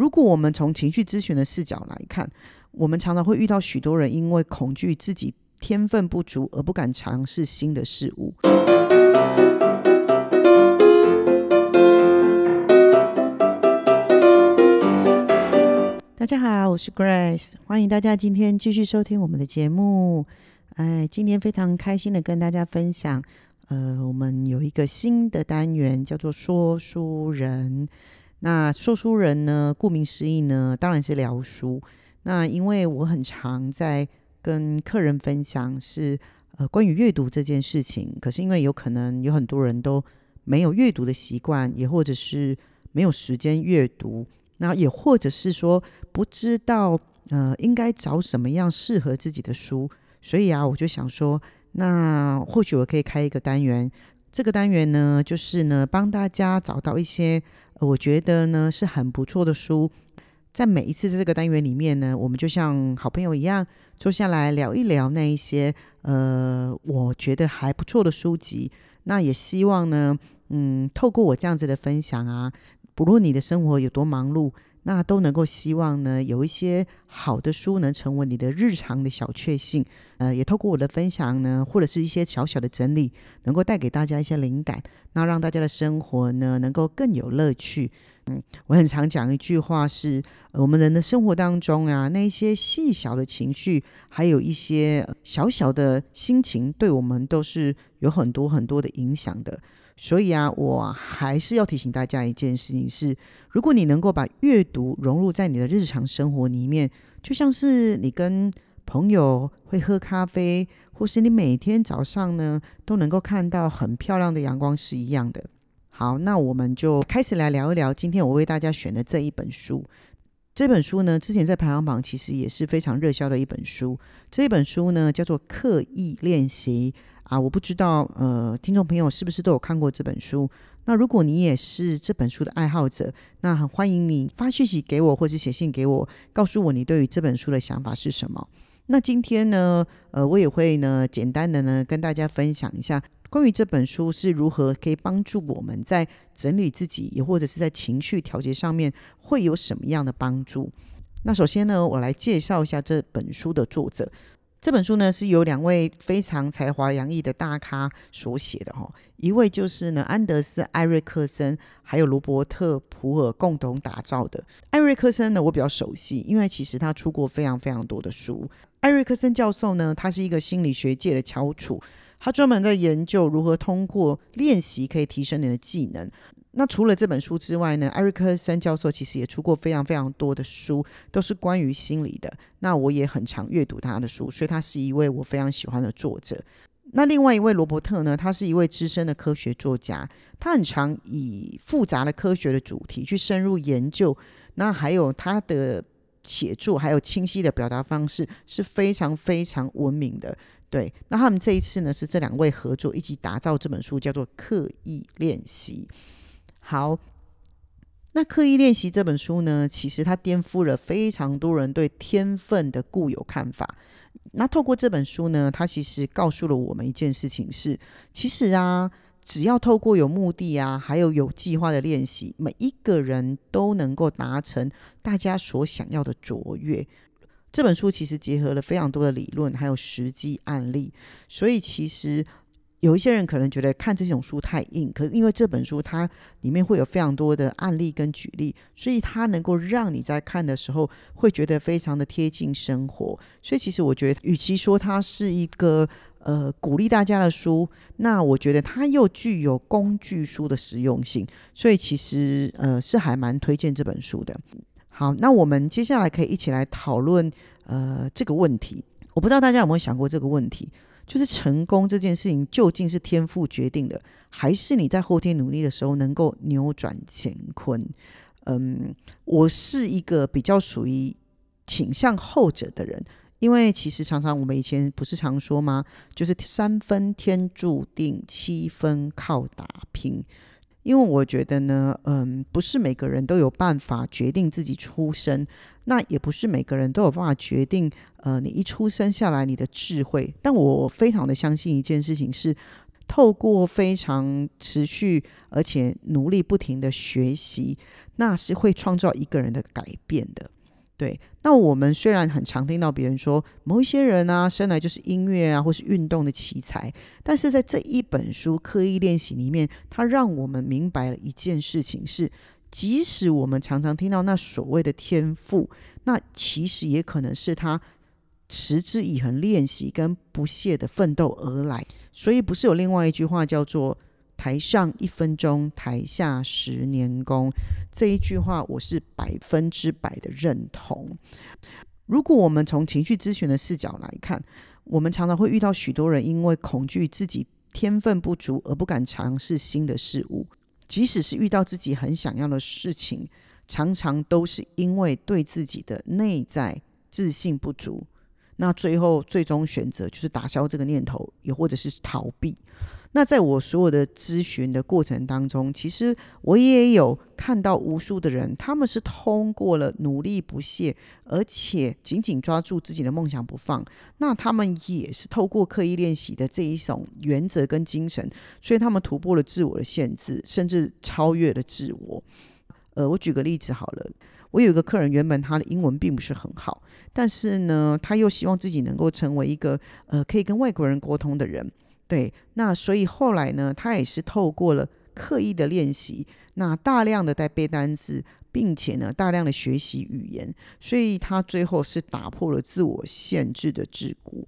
如果我们从情绪咨询的视角来看，我们常常会遇到许多人因为恐惧自己天分不足而不敢尝试新的事物。大家好，我是 Grace，欢迎大家今天继续收听我们的节目。哎，今天非常开心的跟大家分享，呃，我们有一个新的单元叫做说书人。那说书人呢，顾名思义呢，当然是聊书。那因为我很常在跟客人分享是呃关于阅读这件事情，可是因为有可能有很多人都没有阅读的习惯，也或者是没有时间阅读，那也或者是说不知道呃应该找什么样适合自己的书。所以啊，我就想说，那或许我可以开一个单元。这个单元呢，就是呢，帮大家找到一些我觉得呢是很不错的书。在每一次在这个单元里面呢，我们就像好朋友一样坐下来聊一聊那一些呃，我觉得还不错的书籍。那也希望呢，嗯，透过我这样子的分享啊，不论你的生活有多忙碌。那都能够希望呢，有一些好的书能成为你的日常的小确幸。呃，也透过我的分享呢，或者是一些小小的整理，能够带给大家一些灵感，那让大家的生活呢能够更有乐趣。嗯，我很常讲一句话是：我们人的生活当中啊，那一些细小的情绪，还有一些小小的心情，对我们都是有很多很多的影响的。所以啊，我还是要提醒大家一件事情是：如果你能够把阅读融入在你的日常生活里面，就像是你跟朋友会喝咖啡，或是你每天早上呢都能够看到很漂亮的阳光是一样的。好，那我们就开始来聊一聊今天我为大家选的这一本书。这本书呢，之前在排行榜其实也是非常热销的一本书。这本书呢，叫做《刻意练习》。啊，我不知道，呃，听众朋友是不是都有看过这本书？那如果你也是这本书的爱好者，那很欢迎你发讯息给我，或是写信给我，告诉我你对于这本书的想法是什么。那今天呢，呃，我也会呢，简单的呢，跟大家分享一下关于这本书是如何可以帮助我们在整理自己，也或者是在情绪调节上面会有什么样的帮助。那首先呢，我来介绍一下这本书的作者。这本书呢是由两位非常才华洋溢的大咖所写的哈，一位就是呢安德斯·艾瑞克森，还有罗伯特·普尔共同打造的。艾瑞克森呢我比较熟悉，因为其实他出过非常非常多的书。艾瑞克森教授呢，他是一个心理学界的翘楚，他专门在研究如何通过练习可以提升你的技能。那除了这本书之外呢，艾瑞克森教授其实也出过非常非常多的书，都是关于心理的。那我也很常阅读他的书，所以他是一位我非常喜欢的作者。那另外一位罗伯特呢，他是一位资深的科学作家，他很常以复杂的科学的主题去深入研究。那还有他的写作，还有清晰的表达方式是非常非常文明的。对，那他们这一次呢，是这两位合作一起打造这本书，叫做《刻意练习》。好，那刻意练习这本书呢，其实它颠覆了非常多人对天分的固有看法。那透过这本书呢，它其实告诉了我们一件事情是：其实啊，只要透过有目的啊，还有有计划的练习，每一个人都能够达成大家所想要的卓越。这本书其实结合了非常多的理论，还有实际案例，所以其实。有一些人可能觉得看这种书太硬，可是因为这本书它里面会有非常多的案例跟举例，所以它能够让你在看的时候会觉得非常的贴近生活。所以其实我觉得，与其说它是一个呃鼓励大家的书，那我觉得它又具有工具书的实用性，所以其实呃是还蛮推荐这本书的。好，那我们接下来可以一起来讨论呃这个问题。我不知道大家有没有想过这个问题。就是成功这件事情究竟是天赋决定的，还是你在后天努力的时候能够扭转乾坤？嗯，我是一个比较属于倾向后者的人，因为其实常常我们以前不是常说吗？就是三分天注定，七分靠打拼。因为我觉得呢，嗯，不是每个人都有办法决定自己出生，那也不是每个人都有办法决定，呃，你一出生下来你的智慧。但我非常的相信一件事情是，透过非常持续而且努力不停的学习，那是会创造一个人的改变的。对，那我们虽然很常听到别人说某一些人啊，生来就是音乐啊，或是运动的奇才，但是在这一本书《刻意练习》里面，它让我们明白了一件事情：是即使我们常常听到那所谓的天赋，那其实也可能是他持之以恒练习跟不懈的奋斗而来。所以，不是有另外一句话叫做？台上一分钟，台下十年功。这一句话，我是百分之百的认同。如果我们从情绪咨询的视角来看，我们常常会遇到许多人因为恐惧自己天分不足而不敢尝试新的事物，即使是遇到自己很想要的事情，常常都是因为对自己的内在自信不足。那最后最终选择就是打消这个念头，也或者是逃避。那在我所有的咨询的过程当中，其实我也有看到无数的人，他们是通过了努力不懈，而且紧紧抓住自己的梦想不放。那他们也是透过刻意练习的这一种原则跟精神，所以他们突破了自我的限制，甚至超越了自我。呃，我举个例子好了，我有一个客人，原本他的英文并不是很好，但是呢，他又希望自己能够成为一个呃可以跟外国人沟通的人。对，那所以后来呢，他也是透过了刻意的练习，那大量的在背单词，并且呢，大量的学习语言，所以他最后是打破了自我限制的桎梏。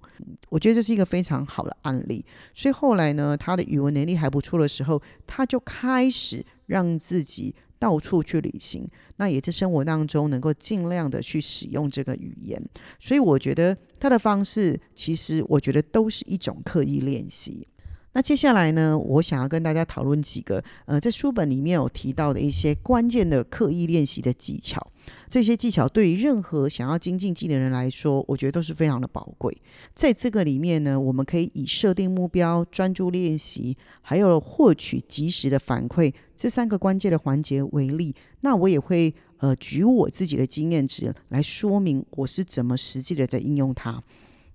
我觉得这是一个非常好的案例。所以后来呢，他的语文能力还不错的时候，他就开始让自己。到处去旅行，那也在生活当中能够尽量的去使用这个语言，所以我觉得他的方式，其实我觉得都是一种刻意练习。那接下来呢，我想要跟大家讨论几个，呃，在书本里面有提到的一些关键的刻意练习的技巧。这些技巧对于任何想要精进技能的人来说，我觉得都是非常的宝贵。在这个里面呢，我们可以以设定目标、专注练习，还有获取及时的反馈这三个关键的环节为例。那我也会呃举我自己的经验值来说明我是怎么实际的在应用它。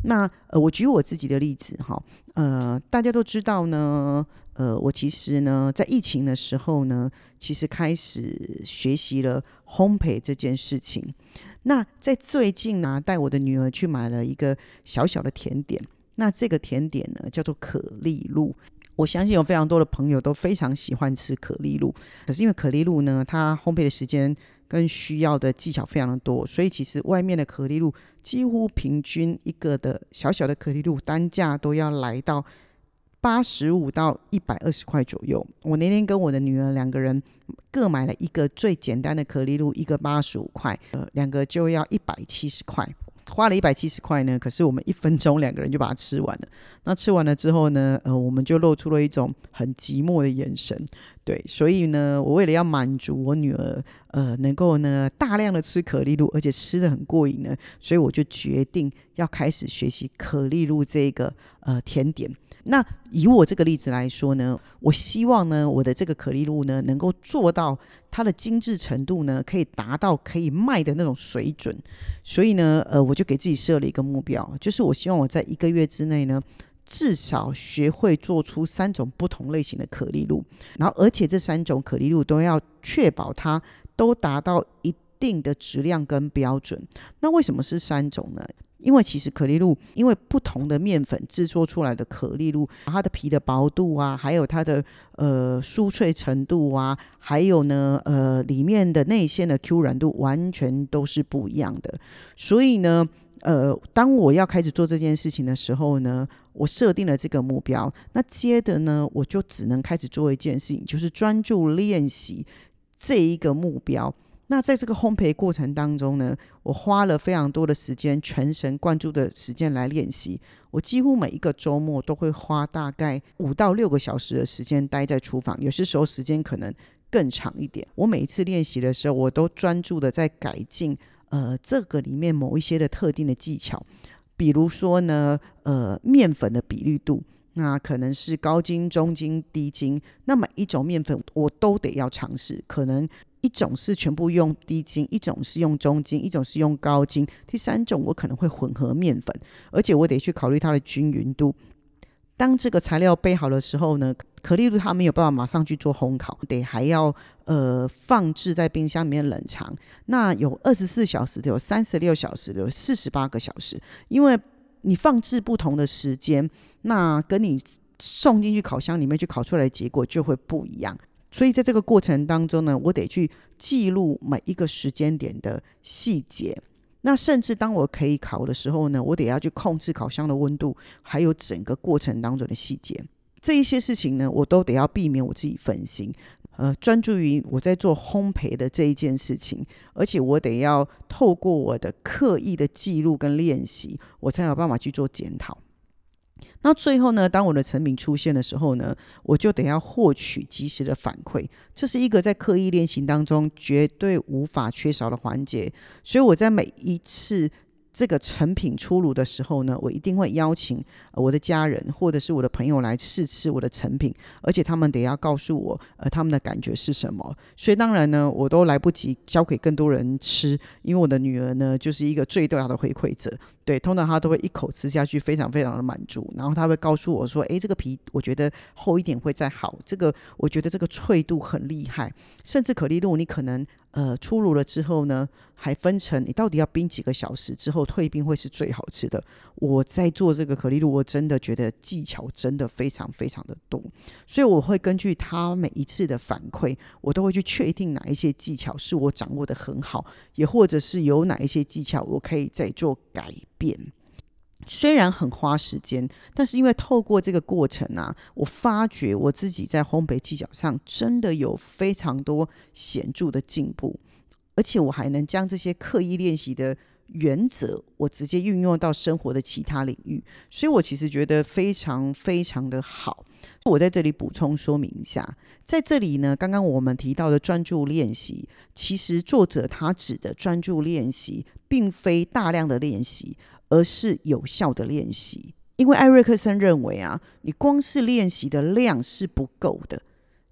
那呃，我举我自己的例子哈，呃，大家都知道呢，呃，我其实呢，在疫情的时候呢，其实开始学习了烘焙这件事情。那在最近呢，带我的女儿去买了一个小小的甜点，那这个甜点呢，叫做可丽露。我相信有非常多的朋友都非常喜欢吃可丽露，可是因为可丽露呢，它烘焙的时间。跟需要的技巧非常的多，所以其实外面的可丽露几乎平均一个的小小的可丽露单价都要来到八十五到一百二十块左右。我那天跟我的女儿两个人各买了一个最简单的可丽露，一个八十五块，呃，两个就要一百七十块。花了一百七十块呢，可是我们一分钟两个人就把它吃完了。那吃完了之后呢，呃，我们就露出了一种很寂寞的眼神。对，所以呢，我为了要满足我女儿，呃，能够呢大量的吃可丽露，而且吃的很过瘾呢，所以我就决定要开始学习可丽露这个呃甜点。那以我这个例子来说呢，我希望呢，我的这个可丽露呢，能够做到它的精致程度呢，可以达到可以卖的那种水准。所以呢，呃，我就给自己设了一个目标，就是我希望我在一个月之内呢，至少学会做出三种不同类型的可丽露，然后而且这三种可丽露都要确保它都达到一定的质量跟标准。那为什么是三种呢？因为其实可丽露，因为不同的面粉制作出来的可丽露，它的皮的薄度啊，还有它的呃酥脆程度啊，还有呢呃里面的内馅的 Q 软度，完全都是不一样的。所以呢，呃，当我要开始做这件事情的时候呢，我设定了这个目标，那接着呢，我就只能开始做一件事情，就是专注练习这一个目标。那在这个烘焙过程当中呢，我花了非常多的时间，全神贯注的时间来练习。我几乎每一个周末都会花大概五到六个小时的时间待在厨房，有些时候时间可能更长一点。我每一次练习的时候，我都专注的在改进，呃，这个里面某一些的特定的技巧，比如说呢，呃，面粉的比率度，那可能是高筋、中筋、低筋，那么一种面粉我都得要尝试，可能。一种是全部用低筋，一种是用中筋，一种是用高筋，第三种我可能会混合面粉，而且我得去考虑它的均匀度。当这个材料备好的时候呢，可丽露它没有办法马上去做烘烤，得还要呃放置在冰箱里面冷藏。那有二十四小时的，有三十六小时的，有四十八个小时。因为你放置不同的时间，那跟你送进去烤箱里面去烤出来的结果就会不一样。所以在这个过程当中呢，我得去记录每一个时间点的细节。那甚至当我可以烤的时候呢，我得要去控制烤箱的温度，还有整个过程当中的细节，这一些事情呢，我都得要避免我自己分心，呃，专注于我在做烘焙的这一件事情，而且我得要透过我的刻意的记录跟练习，我才有办法去做检讨。那最后呢，当我的成品出现的时候呢，我就得要获取及时的反馈，这是一个在刻意练习当中绝对无法缺少的环节。所以我在每一次。这个成品出炉的时候呢，我一定会邀请我的家人或者是我的朋友来试吃我的成品，而且他们得要告诉我，呃，他们的感觉是什么。所以当然呢，我都来不及教给更多人吃，因为我的女儿呢就是一个最重要的回馈者。对，通常她都会一口吃下去，非常非常的满足。然后她会告诉我说：“诶，这个皮我觉得厚一点会再好，这个我觉得这个脆度很厉害，甚至可丽露你可能。”呃，出炉了之后呢，还分成你到底要冰几个小时之后退冰会是最好吃的。我在做这个可丽露，我真的觉得技巧真的非常非常的多，所以我会根据他每一次的反馈，我都会去确定哪一些技巧是我掌握的很好，也或者是有哪一些技巧我可以再做改变。虽然很花时间，但是因为透过这个过程啊，我发觉我自己在烘焙技巧上真的有非常多显著的进步，而且我还能将这些刻意练习的原则，我直接运用到生活的其他领域，所以我其实觉得非常非常的好。我在这里补充说明一下，在这里呢，刚刚我们提到的专注练习，其实作者他指的专注练习，并非大量的练习。而是有效的练习，因为艾瑞克森认为啊，你光是练习的量是不够的，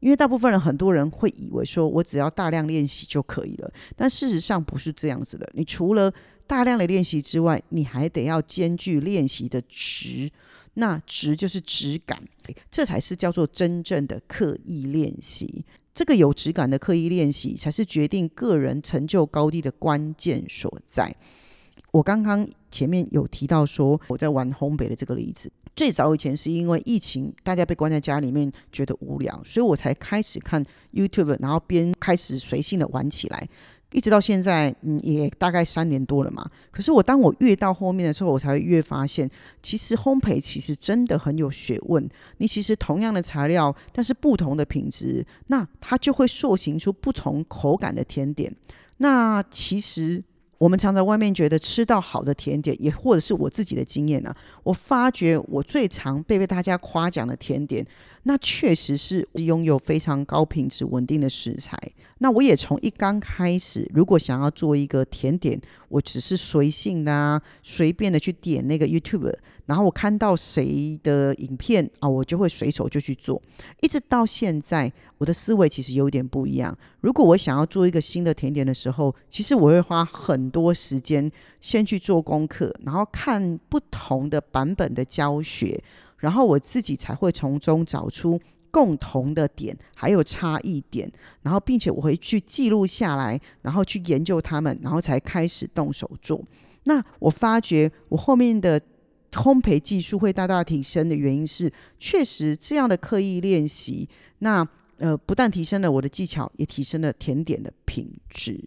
因为大部分人很多人会以为说我只要大量练习就可以了，但事实上不是这样子的。你除了大量的练习之外，你还得要兼具练习的质，那质就是质感，这才是叫做真正的刻意练习。这个有质感的刻意练习，才是决定个人成就高低的关键所在。我刚刚前面有提到说我在玩烘焙的这个例子，最早以前是因为疫情，大家被关在家里面觉得无聊，所以我才开始看 YouTube，然后边开始随性的玩起来，一直到现在，嗯，也大概三年多了嘛。可是我当我越到后面的时候，我才会越发现，其实烘焙其实真的很有学问。你其实同样的材料，但是不同的品质，那它就会塑形出不同口感的甜点。那其实。我们常在外面觉得吃到好的甜点，也或者是我自己的经验呢。我发觉我最常被被大家夸奖的甜点，那确实是拥有非常高品质、稳定的食材。那我也从一刚开始，如果想要做一个甜点，我只是随性的啊，随便的去点那个 YouTube，然后我看到谁的影片啊，我就会随手就去做。一直到现在，我的思维其实有点不一样。如果我想要做一个新的甜点的时候，其实我会花很多时间先去做功课，然后看不同的版本的教学，然后我自己才会从中找出。共同的点还有差异点，然后并且我会去记录下来，然后去研究他们，然后才开始动手做。那我发觉我后面的烘焙技术会大大提升的原因是，确实这样的刻意练习，那呃不但提升了我的技巧，也提升了甜点的品质。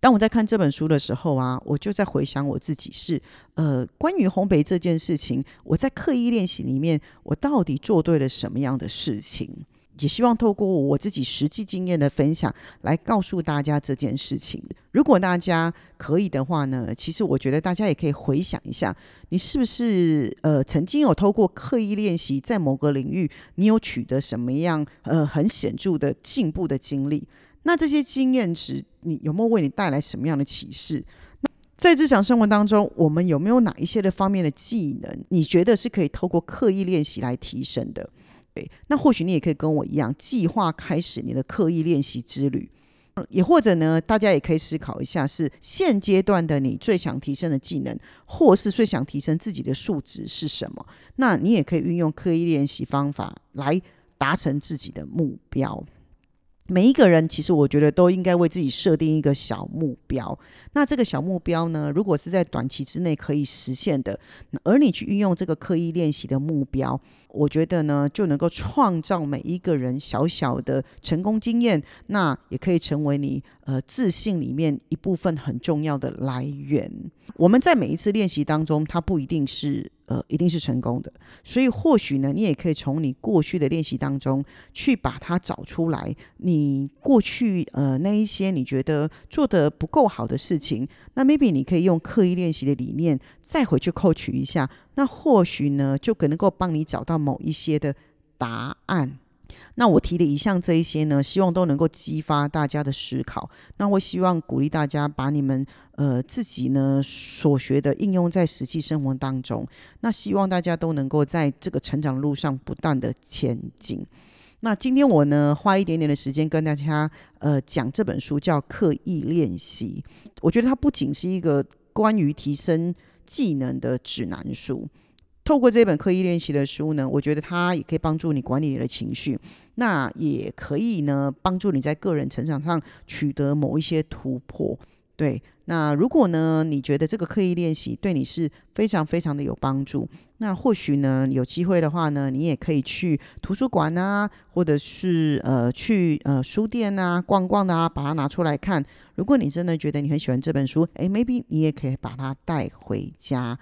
当我在看这本书的时候啊，我就在回想我自己是，呃，关于烘焙这件事情，我在刻意练习里面，我到底做对了什么样的事情？也希望透过我自己实际经验的分享，来告诉大家这件事情。如果大家可以的话呢，其实我觉得大家也可以回想一下，你是不是呃曾经有透过刻意练习，在某个领域，你有取得什么样呃很显著的进步的经历？那这些经验值，你有没有为你带来什么样的启示？那在日常生活当中，我们有没有哪一些的方面的技能，你觉得是可以透过刻意练习来提升的？对，那或许你也可以跟我一样，计划开始你的刻意练习之旅。也或者呢，大家也可以思考一下，是现阶段的你最想提升的技能，或是最想提升自己的素质是什么？那你也可以运用刻意练习方法来达成自己的目标。每一个人其实我觉得都应该为自己设定一个小目标。那这个小目标呢，如果是在短期之内可以实现的，而你去运用这个刻意练习的目标，我觉得呢就能够创造每一个人小小的成功经验。那也可以成为你呃自信里面一部分很重要的来源。我们在每一次练习当中，它不一定是。呃，一定是成功的，所以或许呢，你也可以从你过去的练习当中去把它找出来。你过去呃那一些你觉得做的不够好的事情，那 maybe 你可以用刻意练习的理念再回去扣取一下，那或许呢就可能够帮你找到某一些的答案。那我提的以上这一些呢，希望都能够激发大家的思考。那我希望鼓励大家把你们呃自己呢所学的应用在实际生活当中。那希望大家都能够在这个成长路上不断的前进。那今天我呢花一点点的时间跟大家呃讲这本书叫《刻意练习》，我觉得它不仅是一个关于提升技能的指南书。透过这本刻意练习的书呢，我觉得它也可以帮助你管理你的情绪，那也可以呢帮助你在个人成长上取得某一些突破。对，那如果呢你觉得这个刻意练习对你是非常非常的有帮助，那或许呢有机会的话呢，你也可以去图书馆啊，或者是呃去呃书店啊逛逛的啊，把它拿出来看。如果你真的觉得你很喜欢这本书，诶 m a y b e 你也可以把它带回家。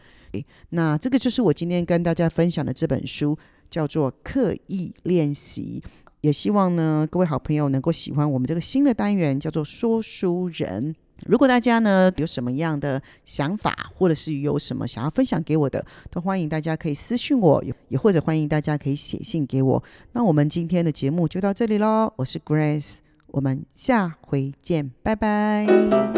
那这个就是我今天跟大家分享的这本书，叫做《刻意练习》。也希望呢，各位好朋友能够喜欢我们这个新的单元，叫做“说书人”。如果大家呢有什么样的想法，或者是有什么想要分享给我的，都欢迎大家可以私信我，也或者欢迎大家可以写信给我。那我们今天的节目就到这里喽，我是 Grace，我们下回见，拜拜。